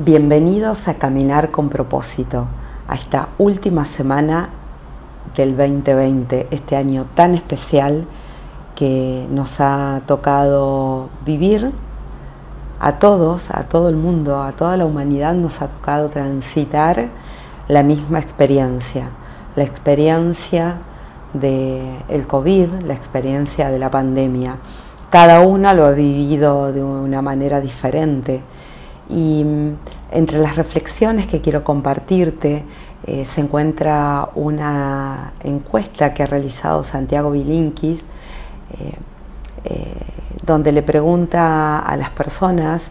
Bienvenidos a Caminar con propósito, a esta última semana del 2020, este año tan especial que nos ha tocado vivir a todos, a todo el mundo, a toda la humanidad nos ha tocado transitar la misma experiencia, la experiencia del COVID, la experiencia de la pandemia. Cada uno lo ha vivido de una manera diferente y mm, entre las reflexiones que quiero compartirte eh, se encuentra una encuesta que ha realizado Santiago Bilinkis, eh, eh, donde le pregunta a las personas,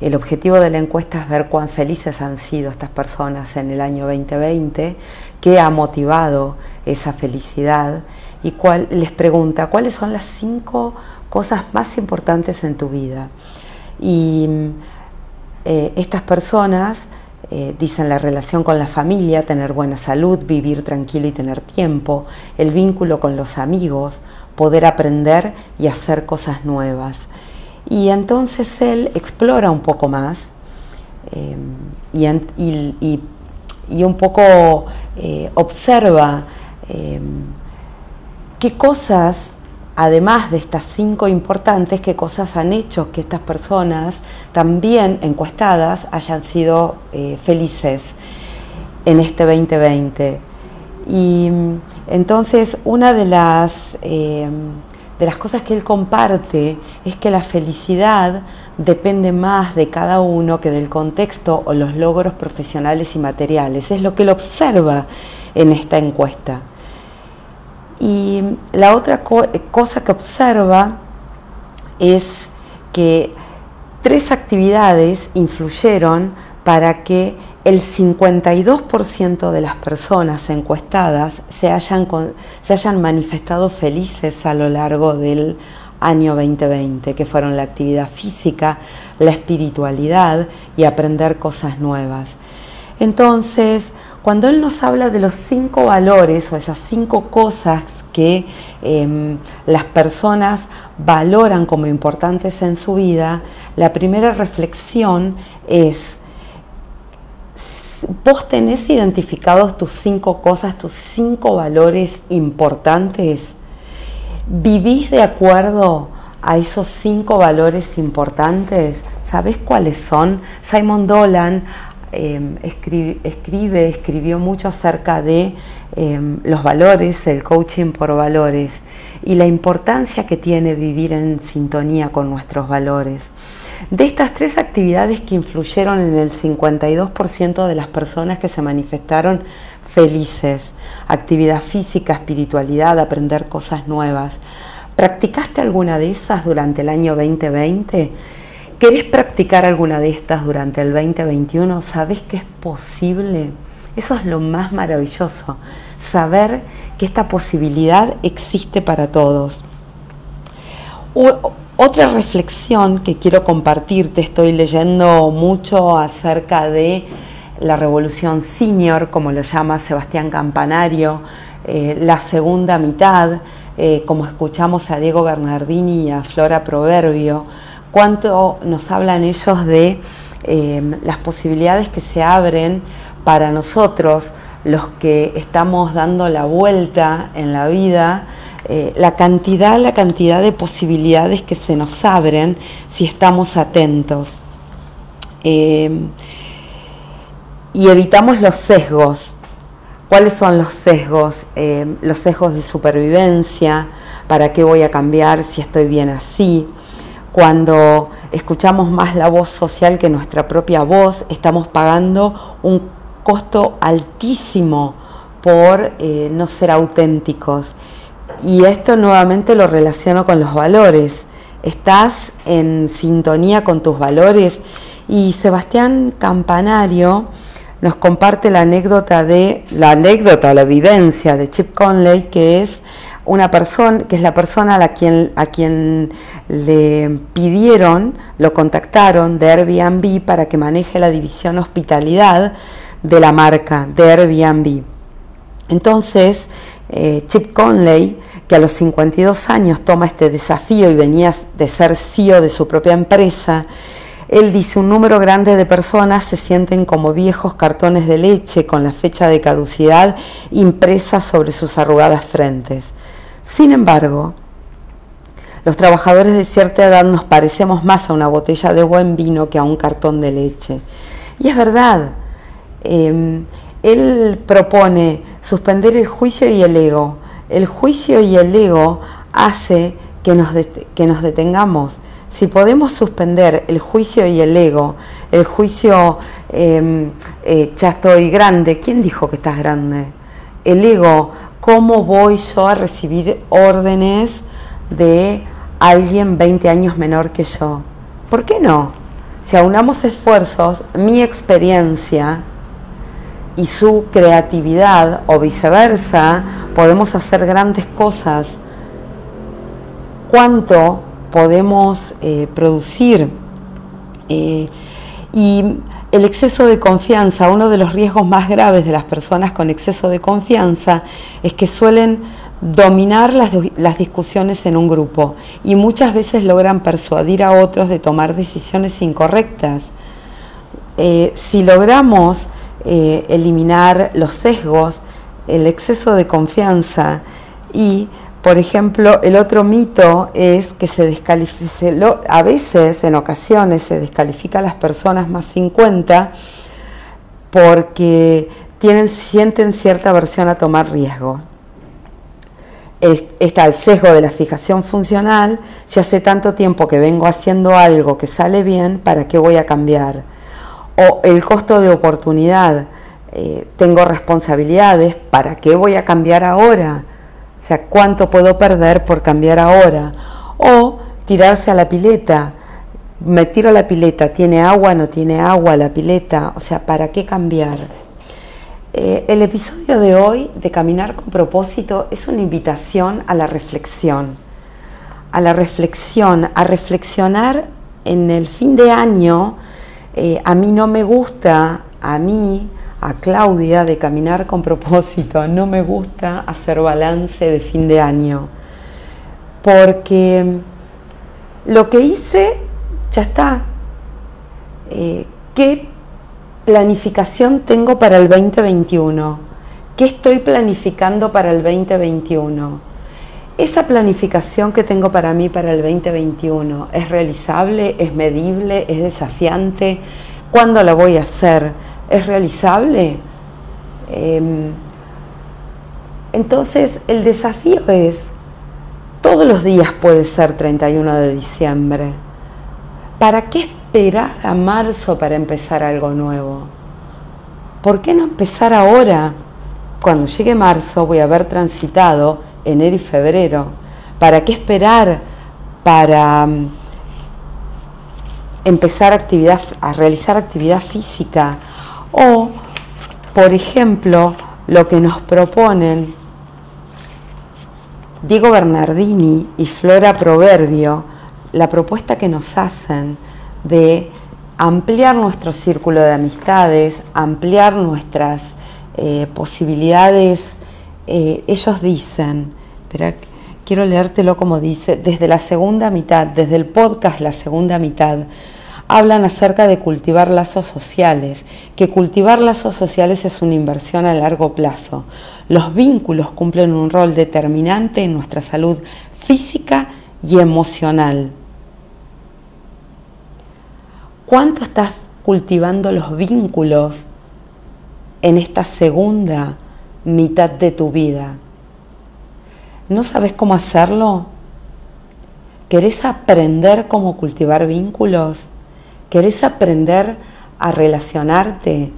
el objetivo de la encuesta es ver cuán felices han sido estas personas en el año 2020, qué ha motivado esa felicidad y cuál, les pregunta cuáles son las cinco cosas más importantes en tu vida. Y mm, eh, estas personas eh, dicen la relación con la familia, tener buena salud, vivir tranquilo y tener tiempo, el vínculo con los amigos, poder aprender y hacer cosas nuevas. Y entonces él explora un poco más eh, y, un poco observa qué cosas además de estas cinco importantes, qué cosas han hecho que estas personas también encuestadas hayan sido eh, felices en este 2020. Y mm, entonces una de las, eh, de las cosas que él comparte es que la felicidad depende más de cada uno que del contexto o los logros profesionales y materiales. Es lo que él observa en esta encuesta. Y la otra cosa que observa es que tres actividades influyeron para que el 52% de las personas encuestadas se hayan, se hayan manifestado felices a lo largo del año 2020, que fueron la actividad física, la espiritualidad y aprender cosas nuevas. Entonces, cuando Él nos habla de los cinco valores o esas cinco cosas que em, las personas valoran como importantes en su vida, la primera reflexión es, vos tenés identificados tus cinco cosas, tus cinco valores importantes, vivís de acuerdo a esos cinco valores importantes, ¿sabés cuáles son? Simon Dolan Em, escribe, escribió mucho acerca de em, los valores, el coaching por valores y la importancia que tiene vivir en sintonía con nuestros valores. De estas tres actividades que influyeron en el 52% de las personas que se manifestaron felices, actividad física, espiritualidad, aprender cosas nuevas, ¿practicaste alguna de esas durante el año 2020? ¿Querés practicar alguna de estas durante el 2021? ¿Sabes que es posible? Eso es lo más maravilloso, saber que esta posibilidad existe para todos. otra reflexión que quiero compartirte, estoy leyendo mucho acerca de la revolución senior, como lo llama Sebastián Campanario, eh, la segunda mitad, eh, como escuchamos a Diego Bernardini y a Flora Proverbio, cuánto nos hablan ellos de eh, las posibilidades que se abren para nosotros, los que estamos dando la vuelta en la vida, eh, la cantidad, la cantidad de posibilidades que se nos abren si estamos atentos. Eh, y evitamos los sesgos. ¿Cuáles son los sesgos? los sesgos de supervivencia, ¿para qué voy a cambiar si estoy bien así? Cuando escuchamos más la voz social que nuestra propia voz, estamos pagando un costo altísimo por eh, no ser auténticos. Y esto nuevamente lo relaciono con los valores. Estás en sintonía con tus valores. Y Sebastián Campanario nos comparte la anécdota de la anécdota, la vivencia de Chip Conley, que es una persona, que es la persona a, quien, a quien le pidieron, lo contactaron de Airbnb para que maneje la división hospitalidad de la marca de Airbnb. Entonces, eh, Chip Conley, que a los 52 años toma este desafío y venía de ser CEO de su propia empresa, él dice, un número grande de personas se sienten como viejos cartones de leche con la fecha de caducidad impresa sobre sus arrugadas frentes. Sin embargo, los trabajadores de cierta edad nos parecemos más a una botella de buen vino que a un cartón de leche. Y es verdad, em, él propone suspender el juicio y el ego. El juicio y el ego hace que nos, que nos detengamos si podemos suspender el juicio y el ego, el juicio, em, eh, ya estoy grande, ¿quién dijo que estás grande? El ego, ¿cómo voy yo a recibir órdenes de alguien 20 años menor que yo? ¿Por qué no? Si aunamos esfuerzos, mi experiencia y su creatividad o viceversa, podemos hacer grandes cosas. ¿Cuánto podemos eh, producir. Eh, y el exceso de confianza, uno de los riesgos más graves de las personas con exceso de confianza es que suelen dominar las, las, discusiones en un grupo y muchas veces logran persuadir a otros de tomar decisiones incorrectas. Eh, si logramos eliminar los sesgos, el exceso de confianza y por ejemplo, el otro mito es que se descalifica, a veces, en ocasiones, se descalifica a las personas más 50 porque tienen, sienten cierta aversión a tomar riesgo. Está el sesgo de la fijación funcional, si hace tanto tiempo que vengo haciendo algo que sale bien, ¿para qué voy a cambiar? O el costo de oportunidad, eh, tengo responsabilidades, ¿para qué voy a cambiar ahora? O sea, ¿cuánto puedo perder por cambiar ahora? O tirarse a la pileta. Me tiro a la pileta, ¿tiene agua? ¿No tiene agua la pileta? O sea, ¿para qué cambiar? Eh, el episodio de hoy de Caminar con propósito es una invitación a la reflexión. A la reflexión, a reflexionar en el fin de año. Eh, a mí no me gusta, a mí, a Claudia de caminar con propósito. No me gusta hacer balance de fin de año, porque lo que hice ya está. Eh, ¿Qué planificación tengo para el 2021? ¿Qué estoy planificando para el 2021? Esa planificación que tengo para mí para el 2021 es realizable, es medible, es desafiante. ¿Cuándo la voy a hacer? Es realizable. Em, entonces el desafío es, todos los días puede ser 31 de diciembre. ¿Para qué esperar a marzo para empezar algo nuevo? ¿Por qué no empezar ahora? Cuando llegue marzo voy a haber transitado enero y febrero. ¿Para qué esperar para mm, empezar actividad, a realizar actividad física o, por ejemplo, lo que nos proponen Diego Bernardini y Flora Proverbio, la propuesta que nos hacen de ampliar nuestro círculo de amistades, ampliar nuestras eh, posibilidades. Eh, ellos dicen, quiero leértelo como dice, desde la segunda mitad, desde el podcast La segunda mitad, hablan acerca de cultivar lazos sociales, que cultivar lazos sociales es una inversión a largo plazo. Los vínculos cumplen un rol determinante en nuestra salud física y emocional. ¿Cuánto estás cultivando los vínculos en esta segunda mitad de tu vida? ¿No sabes cómo hacerlo? ¿Querés aprender cómo cultivar vínculos? ¿Querés aprender a relacionarte?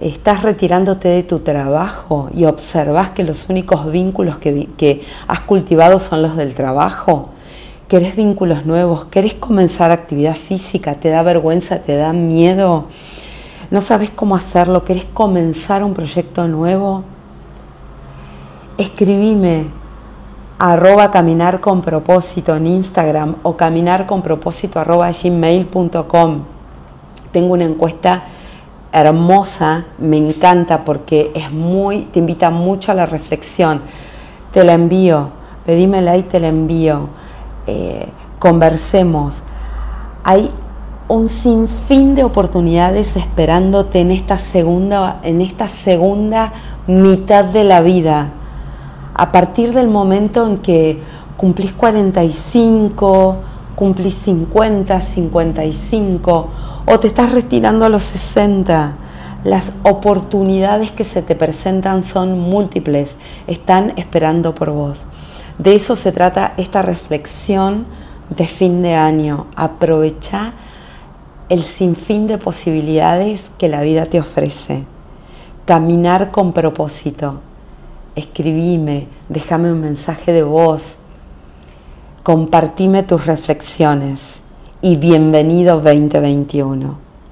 ¿Estás retirándote de tu trabajo y observas que los únicos vínculos que, has cultivado son los del trabajo? ¿Querés vínculos nuevos? ¿Querés comenzar actividad física? ¿Te da vergüenza? ¿Te da miedo? ¿No sabes cómo hacerlo? ¿Querés comenzar un proyecto nuevo? Escribime arroba caminar con propósito en Instagram o caminar con propósito arroba gmail.com. Tengo una encuesta hermosa, me encanta porque es muy, te invita mucho a la reflexión. Te la envío, pedímela y te la envío. Eh, conversemos. Hay un sinfín de oportunidades esperándote en esta segunda, en esta segunda mitad de la vida. A partir del momento en que cumplís 45, cumplís 50, 55 o te estás retirando a los 60. Las oportunidades que se te presentan son múltiples, están esperando por vos. De eso se trata esta reflexión de fin de año. Aprovecha el sinfín de posibilidades que la vida te ofrece. Caminar con propósito. Escribime, déjame un mensaje de voz. Compartime tus reflexiones y bienvenido 2021.